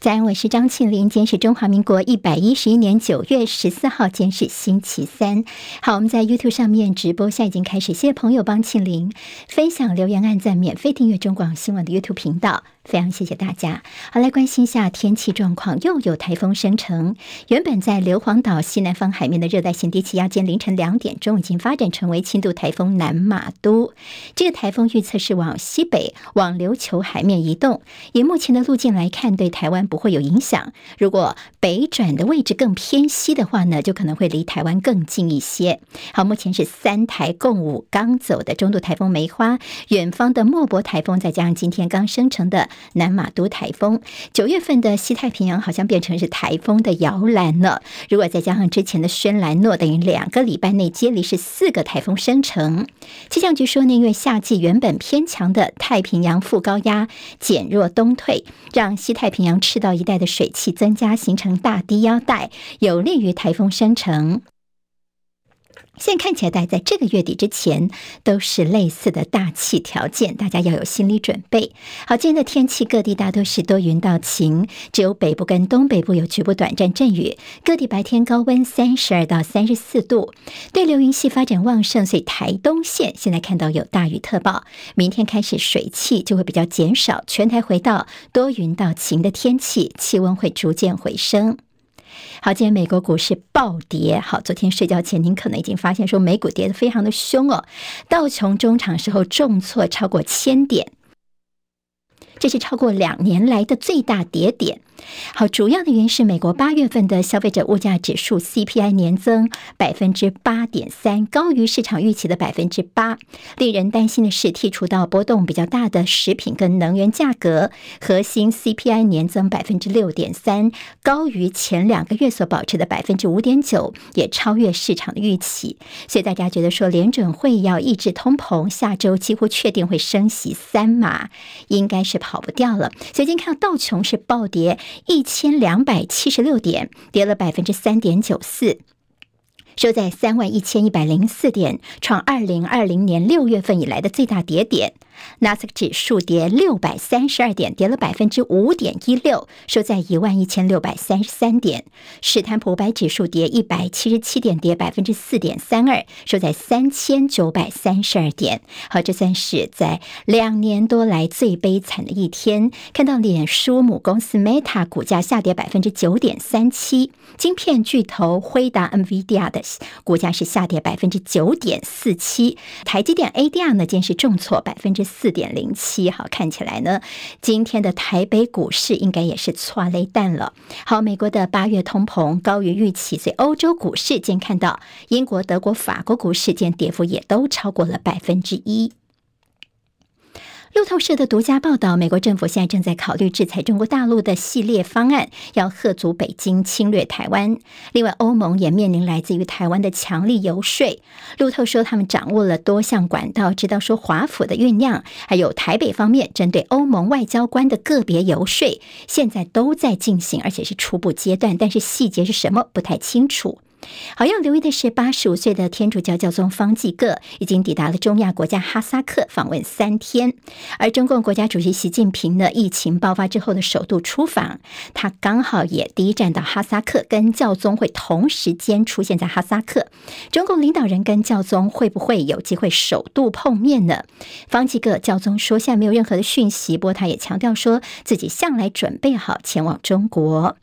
早安，我是张庆玲。今天是中华民国一百一十一年九月十四号，今天是星期三。好，我们在 YouTube 上面直播，现在已经开始。谢谢朋友帮庆玲分享、留言、按赞、免费订阅中广新闻的 YouTube 频道。非常谢谢大家。好，来关心一下天气状况，又有台风生成。原本在硫磺岛西南方海面的热带性低气压，今凌晨两点钟已经发展成为轻度台风南马都。这个台风预测是往西北往琉球海面移动，以目前的路径来看，对台湾不会有影响。如果北转的位置更偏西的话呢，就可能会离台湾更近一些。好，目前是三台共舞刚走的中度台风梅花，远方的莫伯台风，再加上今天刚生成的。南马都台风，九月份的西太平洋好像变成是台风的摇篮了。如果再加上之前的轩岚诺，等于两个礼拜内接连是四个台风生成。气象局说呢，因为夏季原本偏强的太平洋副高压减弱东退，让西太平洋赤道一带的水汽增加，形成大低腰带，有利于台风生成。现在看起来，大概在这个月底之前都是类似的大气条件，大家要有心理准备。好，今天的天气各地大都是多云到晴，只有北部跟东北部有局部短暂阵雨。各地白天高温三十二到三十四度，对流云系发展旺盛，所以台东县现在看到有大雨特报。明天开始水汽就会比较减少，全台回到多云到晴的天气，气温会逐渐回升。好，今天美国股市暴跌。好，昨天睡觉前您可能已经发现说美股跌得非常的凶哦，道琼中场时候重挫超过千点，这是超过两年来的最大跌点。好，主要的原因是美国八月份的消费者物价指数 CPI 年增百分之八点三，高于市场预期的百分之八。令人担心的是，剔除到波动比较大的食品跟能源价格，核心 CPI 年增百分之六点三，高于前两个月所保持的百分之五点九，也超越市场的预期。所以大家觉得说，联准会要抑制通膨，下周几乎确定会升息三码，应该是跑不掉了。所以今天看到道琼是暴跌。一千两百七十六点，跌了百分之三点九四。收在三万一千一百零四点，创二零二零年六月份以来的最大跌点。纳斯克指数跌六百三十二点，跌了百分之五点一六，收在一万一千六百三十三点。史坦普五百指数跌一百七十七点，跌百分之四点三二，收在三千九百三十二点。好，这算是在两年多来最悲惨的一天。看到脸书母公司 Meta 股价下跌百分之九点三七，晶片巨头辉达 NVIDIA 的。股价是下跌百分之九点四七，台积电 ADR 呢，竟是重挫百分之四点零七。好，看起来呢，今天的台北股市应该也是剉咧等了。好，美国的八月通膨高于预期，所以欧洲股市今天看到英国、德国、法国股市间跌幅也都超过了百分之一。路透社的独家报道，美国政府现在正在考虑制裁中国大陆的系列方案，要吓阻北京侵略台湾。另外，欧盟也面临来自于台湾的强力游说。路透说，他们掌握了多项管道，知道说华府的酝酿，还有台北方面针对欧盟外交官的个别游说，现在都在进行，而且是初步阶段，但是细节是什么不太清楚。好，要留意的是，八十五岁的天主教教宗方济各已经抵达了中亚国家哈萨克访问三天，而中共国家主席习近平呢，疫情爆发之后的首度出访，他刚好也第一站到哈萨克，跟教宗会同时间出现在哈萨克。中共领导人跟教宗会不会有机会首度碰面呢？方济各教宗说，现在没有任何的讯息，不过他也强调说自己向来准备好前往中国。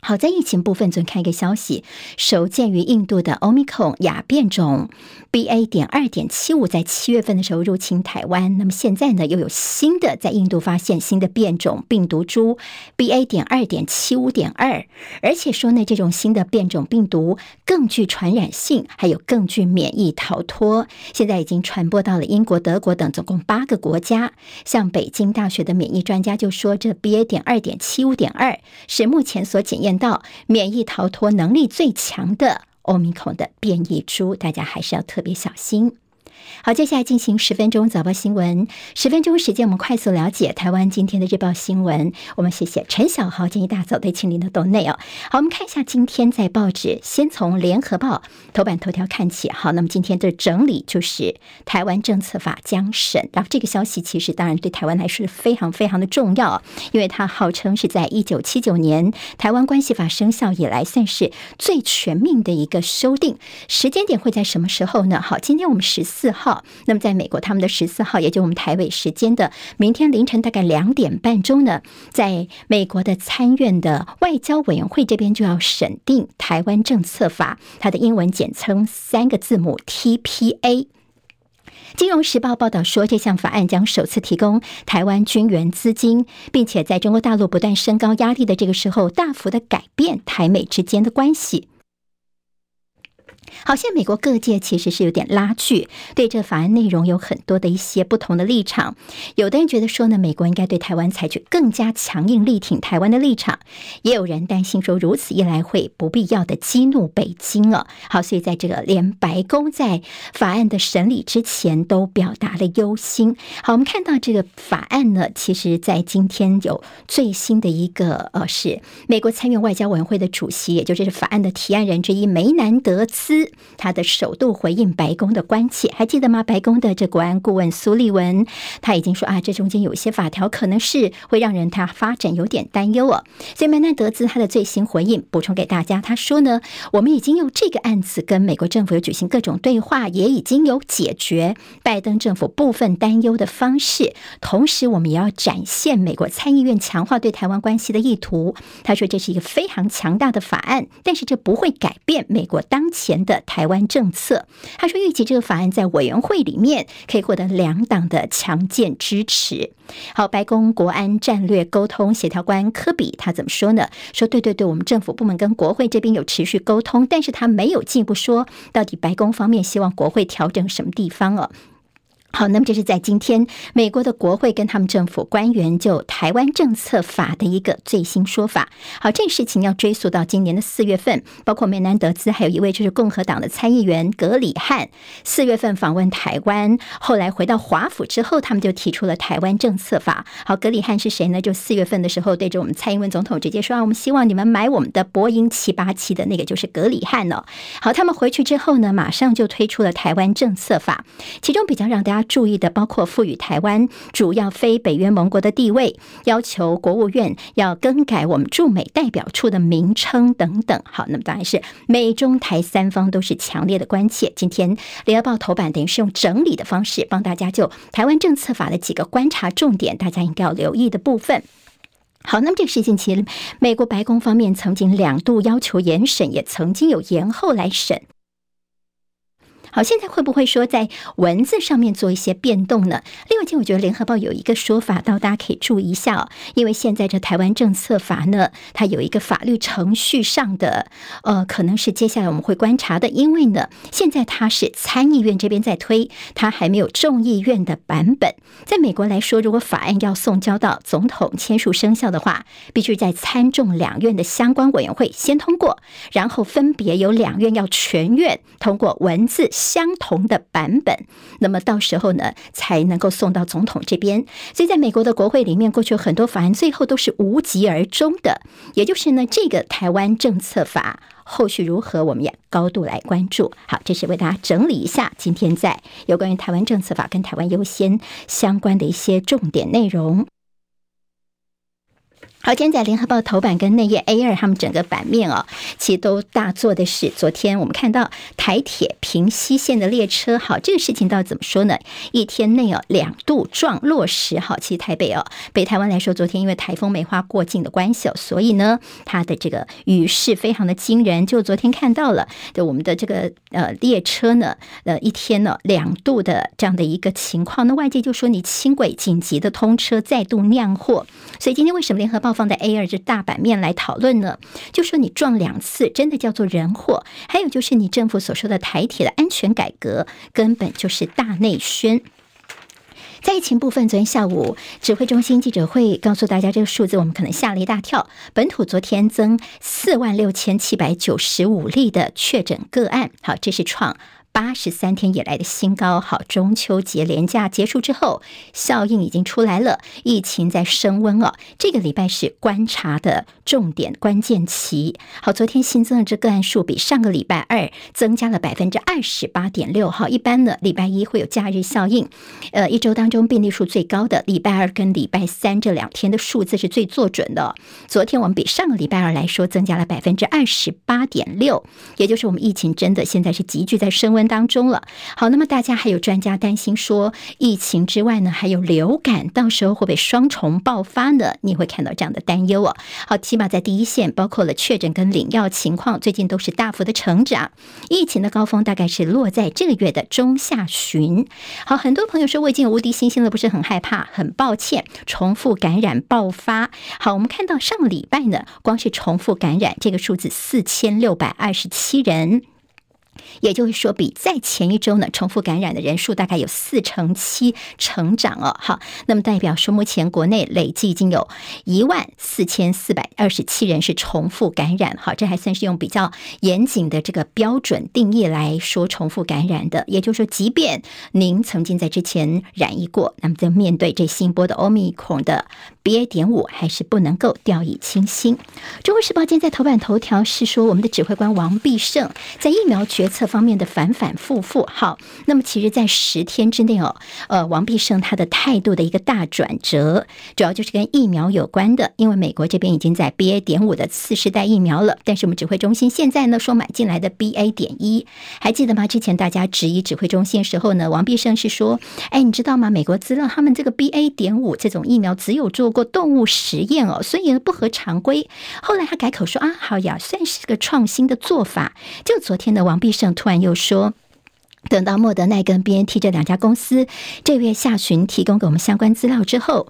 好，在疫情部分，昨天看一个消息，首见于印度的 Omicron 亚变种 BA. 点二点七五，在七月份的时候入侵台湾。那么现在呢，又有新的在印度发现新的变种病毒株 BA. 点二点七五点二，而且说呢，这种新的变种病毒更具传染性，还有更具免疫逃脱。现在已经传播到了英国、德国等总共八个国家。像北京大学的免疫专家就说，这 BA. 点二点七五点二是目前所检验。见到免疫逃脱能力最强的欧米孔的变异株，大家还是要特别小心。好，接下来进行十分钟早报新闻。十分钟时间，我们快速了解台湾今天的日报新闻。我们谢谢陈小豪今天一大早对庆林的抖内哦。好，我们看一下今天在报纸，先从联合报头版头条看起。好，那么今天的整理就是台湾政策法将审，然后这个消息其实当然对台湾来说是非常非常的重要，因为它号称是在一九七九年台湾关系法生效以来算是最全面的一个修订。时间点会在什么时候呢？好，今天我们十四四号。那么，在美国，他们的十四号，也就我们台北时间的明天凌晨大概两点半钟呢，在美国的参院的外交委员会这边就要审定台湾政策法，它的英文简称三个字母 TPA。金融时报报道说，这项法案将首次提供台湾军援资金，并且在中国大陆不断升高压力的这个时候，大幅的改变台美之间的关系。好像美国各界其实是有点拉锯，对这法案内容有很多的一些不同的立场。有的人觉得说呢，美国应该对台湾采取更加强硬力挺台湾的立场；也有人担心说，如此一来会不必要的激怒北京了。好，所以在这个连白宫在法案的审理之前都表达了忧心。好，我们看到这个法案呢，其实在今天有最新的一个呃，是美国参院外交委员会的主席，也就是法案的提案人之一梅南德斯他的首度回应白宫的关切，还记得吗？白宫的这国安顾问苏利文，他已经说啊，这中间有些法条可能是会让人他发展有点担忧哦。所以梅纳德兹他的最新回应补充给大家，他说呢，我们已经用这个案子跟美国政府有举行各种对话，也已经有解决拜登政府部分担忧的方式。同时，我们也要展现美国参议院强化对台湾关系的意图。他说这是一个非常强大的法案，但是这不会改变美国当前的台湾政策，他说预计这个法案在委员会里面可以获得两党的强健支持。好，白宫国安战略沟通协调官科比他怎么说呢？说对对对，我们政府部门跟国会这边有持续沟通，但是他没有进一步说到底白宫方面希望国会调整什么地方哦。好，那么这是在今天美国的国会跟他们政府官员就台湾政策法的一个最新说法。好，这事情要追溯到今年的四月份，包括梅南德兹还有一位就是共和党的参议员格里汉，四月份访问台湾，后来回到华府之后，他们就提出了台湾政策法。好，格里汉是谁呢？就四月份的时候对着我们蔡英文总统直接说啊，我们希望你们买我们的波音七八七的那个就是格里汉哦。好，他们回去之后呢，马上就推出了台湾政策法，其中比较让大家。注意的包括赋予台湾主要非北约盟国的地位，要求国务院要更改我们驻美代表处的名称等等。好，那么当然是美中台三方都是强烈的关切。今天联合报头版等于是用整理的方式帮大家就台湾政策法的几个观察重点，大家应该要留意的部分。好，那么这个事情其实美国白宫方面曾经两度要求延审，也曾经有延后来审。好，现在会不会说在文字上面做一些变动呢？另外，一件我觉得联合报有一个说法，到大家可以注意一下哦。因为现在这台湾政策法呢，它有一个法律程序上的，呃，可能是接下来我们会观察的。因为呢，现在它是参议院这边在推，它还没有众议院的版本。在美国来说，如果法案要送交到总统签署生效的话，必须在参众两院的相关委员会先通过，然后分别有两院要全院通过文字。相同的版本，那么到时候呢，才能够送到总统这边。所以，在美国的国会里面，过去很多法案最后都是无疾而终的。也就是呢，这个台湾政策法后续如何，我们也高度来关注。好，这是为大家整理一下今天在有关于台湾政策法跟台湾优先相关的一些重点内容。好，今天在联合报头版跟内页 A 二，他们整个版面哦，其实都大做的是昨天我们看到台铁平溪线的列车，好，这个事情到底怎么说呢？一天内哦两度撞落石，好，其实台北哦，北台湾来说，昨天因为台风梅花过境的关系哦，所以呢，它的这个雨势非常的惊人。就昨天看到了，就我们的这个呃列车呢，呃一天呢两度的这样的一个情况，那外界就说你轻轨紧急的通车再度酿祸，所以今天为什么联合报？放在 A 二这大版面来讨论呢，就说你撞两次，真的叫做人祸。还有就是你政府所说的台铁的安全改革，根本就是大内宣。在疫情部分，昨天下午指挥中心记者会告诉大家，这个数字我们可能吓了一大跳。本土昨天增四万六千七百九十五例的确诊个案，好，这是创。八十三天以来的新高。好，中秋节连假结束之后，效应已经出来了，疫情在升温哦。这个礼拜是观察的重点关键期。好，昨天新增的这个案数比上个礼拜二增加了百分之二十八点六。好，一般呢，礼拜一会有假日效应，呃，一周当中病例数最高的礼拜二跟礼拜三这两天的数字是最做准的。昨天我们比上个礼拜二来说增加了百分之二十八点六，也就是我们疫情真的现在是急剧在升温当中了。好，那么大家还有专家担心说，疫情之外呢，还有流感，到时候会不会双重爆发呢？你会看到这样的担忧哦。好，起码在第一线，包括了确诊跟领药情况，最近都是大幅的成长。疫情的高峰大概是落在这个月的中下旬。好，很多朋友说我已经无敌星星了，不是很害怕？很抱歉，重复感染爆发。好，我们看到上礼拜呢，光是重复感染这个数字四千六百二十七人。也就是说，比在前一周呢，重复感染的人数大概有四成七成长哦。好，那么代表说，目前国内累计已经有一万四千四百二十七人是重复感染。好，这还算是用比较严谨的这个标准定义来说重复感染的。也就是说，即便您曾经在之前染疫过，那么在面对这新波的欧米孔的 BA. 点五，还是不能够掉以轻心。中国时报今天在头版头条是说，我们的指挥官王必胜在疫苗决策方面的反反复复，好，那么其实，在十天之内哦，呃，王必胜他的态度的一个大转折，主要就是跟疫苗有关的，因为美国这边已经在 BA. 点五的次世代疫苗了，但是我们指挥中心现在呢说买进来的 BA. 点一，还记得吗？之前大家质疑指挥中心的时候呢，王必胜是说，哎，你知道吗？美国资料他们这个 BA. 点五这种疫苗只有做做动物实验哦，所以不合常规。后来他改口说啊，好呀，算是个创新的做法。就昨天的王必胜。突然又说，等到莫德奈跟 BNT 这两家公司这月下旬提供给我们相关资料之后。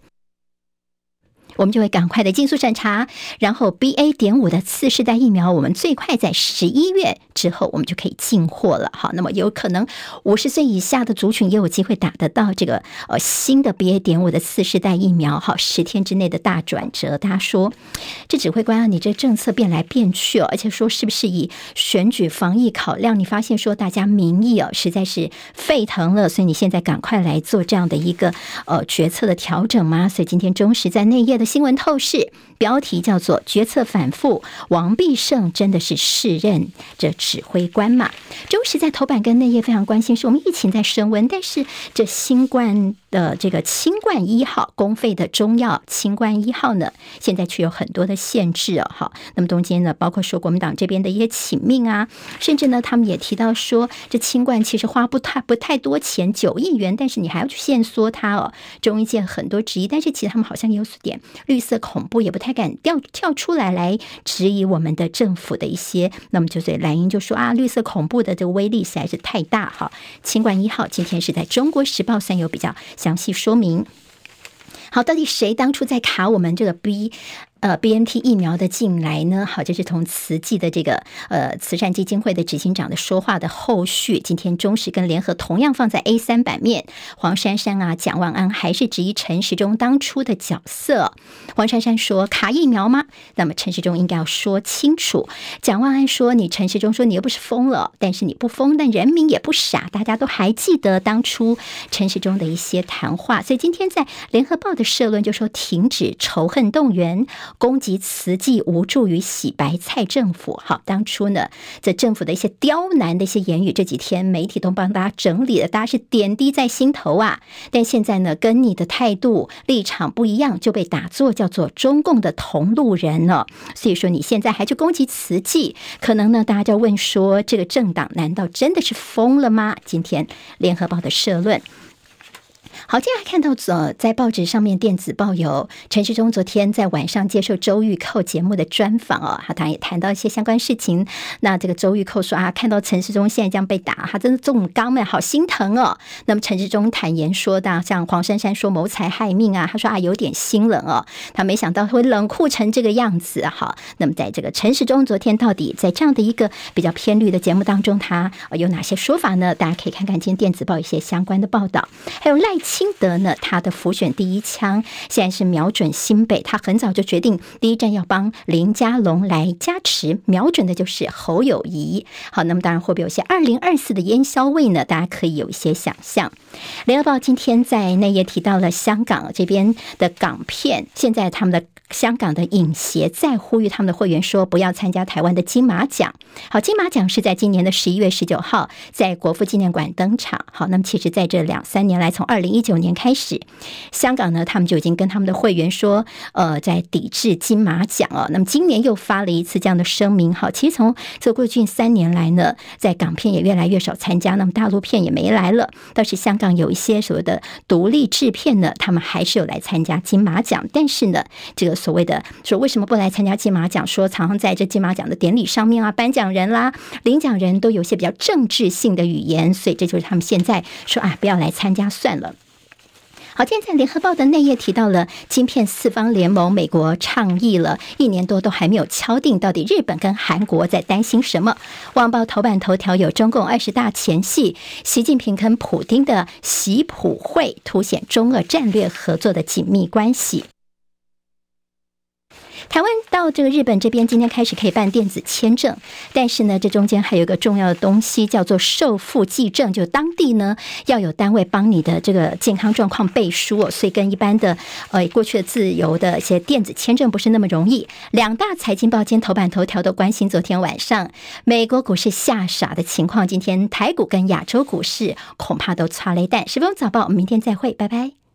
我们就会赶快的尽速审查，然后 BA. 点五的次世代疫苗，我们最快在十一月之后，我们就可以进货了。好，那么有可能五十岁以下的族群也有机会打得到这个呃新的 BA. 点五的次世代疫苗。好，十天之内的大转折，大家说这指挥官啊，你这政策变来变去哦，而且说是不是以选举防疫考量？你发现说大家民意哦实在是沸腾了，所以你现在赶快来做这样的一个呃决策的调整吗？所以今天中时在内页的。新闻透视标题叫做“决策反复”，王必胜真的是适任这指挥官嘛？中时在头版跟内页非常关心，是我们疫情在升温，但是这新冠。的这个清冠一号公费的中药清冠一号呢，现在却有很多的限制哦，好，那么中间呢，包括说国民党这边的一些请命啊，甚至呢，他们也提到说，这清冠其实花不太不太多钱，九亿元，但是你还要去限缩它哦，中医界很多质疑，但是其实他们好像有点绿色恐怖，也不太敢跳跳出来来质疑我们的政府的一些，那么就是蓝茵就说啊，绿色恐怖的这个威力实在是太大哈，清冠一号今天是在中国时报算有比较。详细说明，好，到底谁当初在卡我们这个 B？呃，B N T 疫苗的进来呢，好，这是从慈济的这个呃慈善基金会的执行长的说话的后续。今天中时跟联合同样放在 A 三版面，黄珊珊啊、蒋万安还是质疑陈时中当初的角色。黄珊珊说卡疫苗吗？那么陈时中应该要说清楚。蒋万安说你陈时中说你又不是疯了，但是你不疯，但人民也不傻，大家都还记得当初陈时中的一些谈话。所以今天在联合报的社论就说停止仇恨动员。攻击慈济无助于洗白蔡政府，好，当初呢，这政府的一些刁难的一些言语，这几天媒体都帮大家整理了，大家是点滴在心头啊。但现在呢，跟你的态度立场不一样，就被打作叫做中共的同路人了。所以说你现在还去攻击慈济，可能呢，大家就问说，这个政党难道真的是疯了吗？今天联合报的社论。好，接下来看到呃，在报纸上面电子报有陈世忠昨天在晚上接受周玉蔻节目的专访哦，他当然也谈到一些相关事情。那这个周玉蔻说啊，看到陈世忠现在这样被打，他真的重刚们好心疼哦。那么陈世忠坦言说的，像黄珊珊说谋财害命啊，他说啊有点心冷哦，他没想到会冷酷成这个样子哈。那么在这个陈世忠昨天到底在这样的一个比较偏绿的节目当中，他有哪些说法呢？大家可以看看今天电子报一些相关的报道，还有赖清清德呢，他的浮选第一枪现在是瞄准新北，他很早就决定第一站要帮林佳龙来加持，瞄准的就是侯友谊。好，那么当然会不会有些二零二四的烟消味呢？大家可以有一些想象。联合报今天在内页提到了香港这边的港片，现在他们的。香港的影协在呼吁他们的会员说，不要参加台湾的金马奖。好，金马奖是在今年的十一月十九号在国父纪念馆登场。好，那么其实在这两三年来，从二零一九年开始，香港呢，他们就已经跟他们的会员说，呃，在抵制金马奖哦。那么今年又发了一次这样的声明。好，其实从这过去三年来呢，在港片也越来越少参加，那么大陆片也没来了。倒是香港有一些所谓的独立制片呢，他们还是有来参加金马奖，但是呢，这个。所谓的说为什么不来参加金马奖？说常常在这金马奖的典礼上面啊，颁奖人啦、领奖人都有些比较政治性的语言，所以这就是他们现在说啊，不要来参加算了。好，今天在联合报的内页提到了晶片四方联盟，美国倡议了一年多都还没有敲定，到底日本跟韩国在担心什么？网报头版头条有中共二十大前夕，习近平跟普丁的习普会，凸显中俄战略合作的紧密关系。台湾到这个日本这边，今天开始可以办电子签证，但是呢，这中间还有一个重要的东西叫做受付记证，就当地呢要有单位帮你的这个健康状况背书哦，所以跟一般的呃过去的自由的一些电子签证不是那么容易。两大财经报今头版头条都关心昨天晚上美国股市吓傻的情况，今天台股跟亚洲股市恐怕都剉咧等。十分钟早报，我们明天再会，拜拜。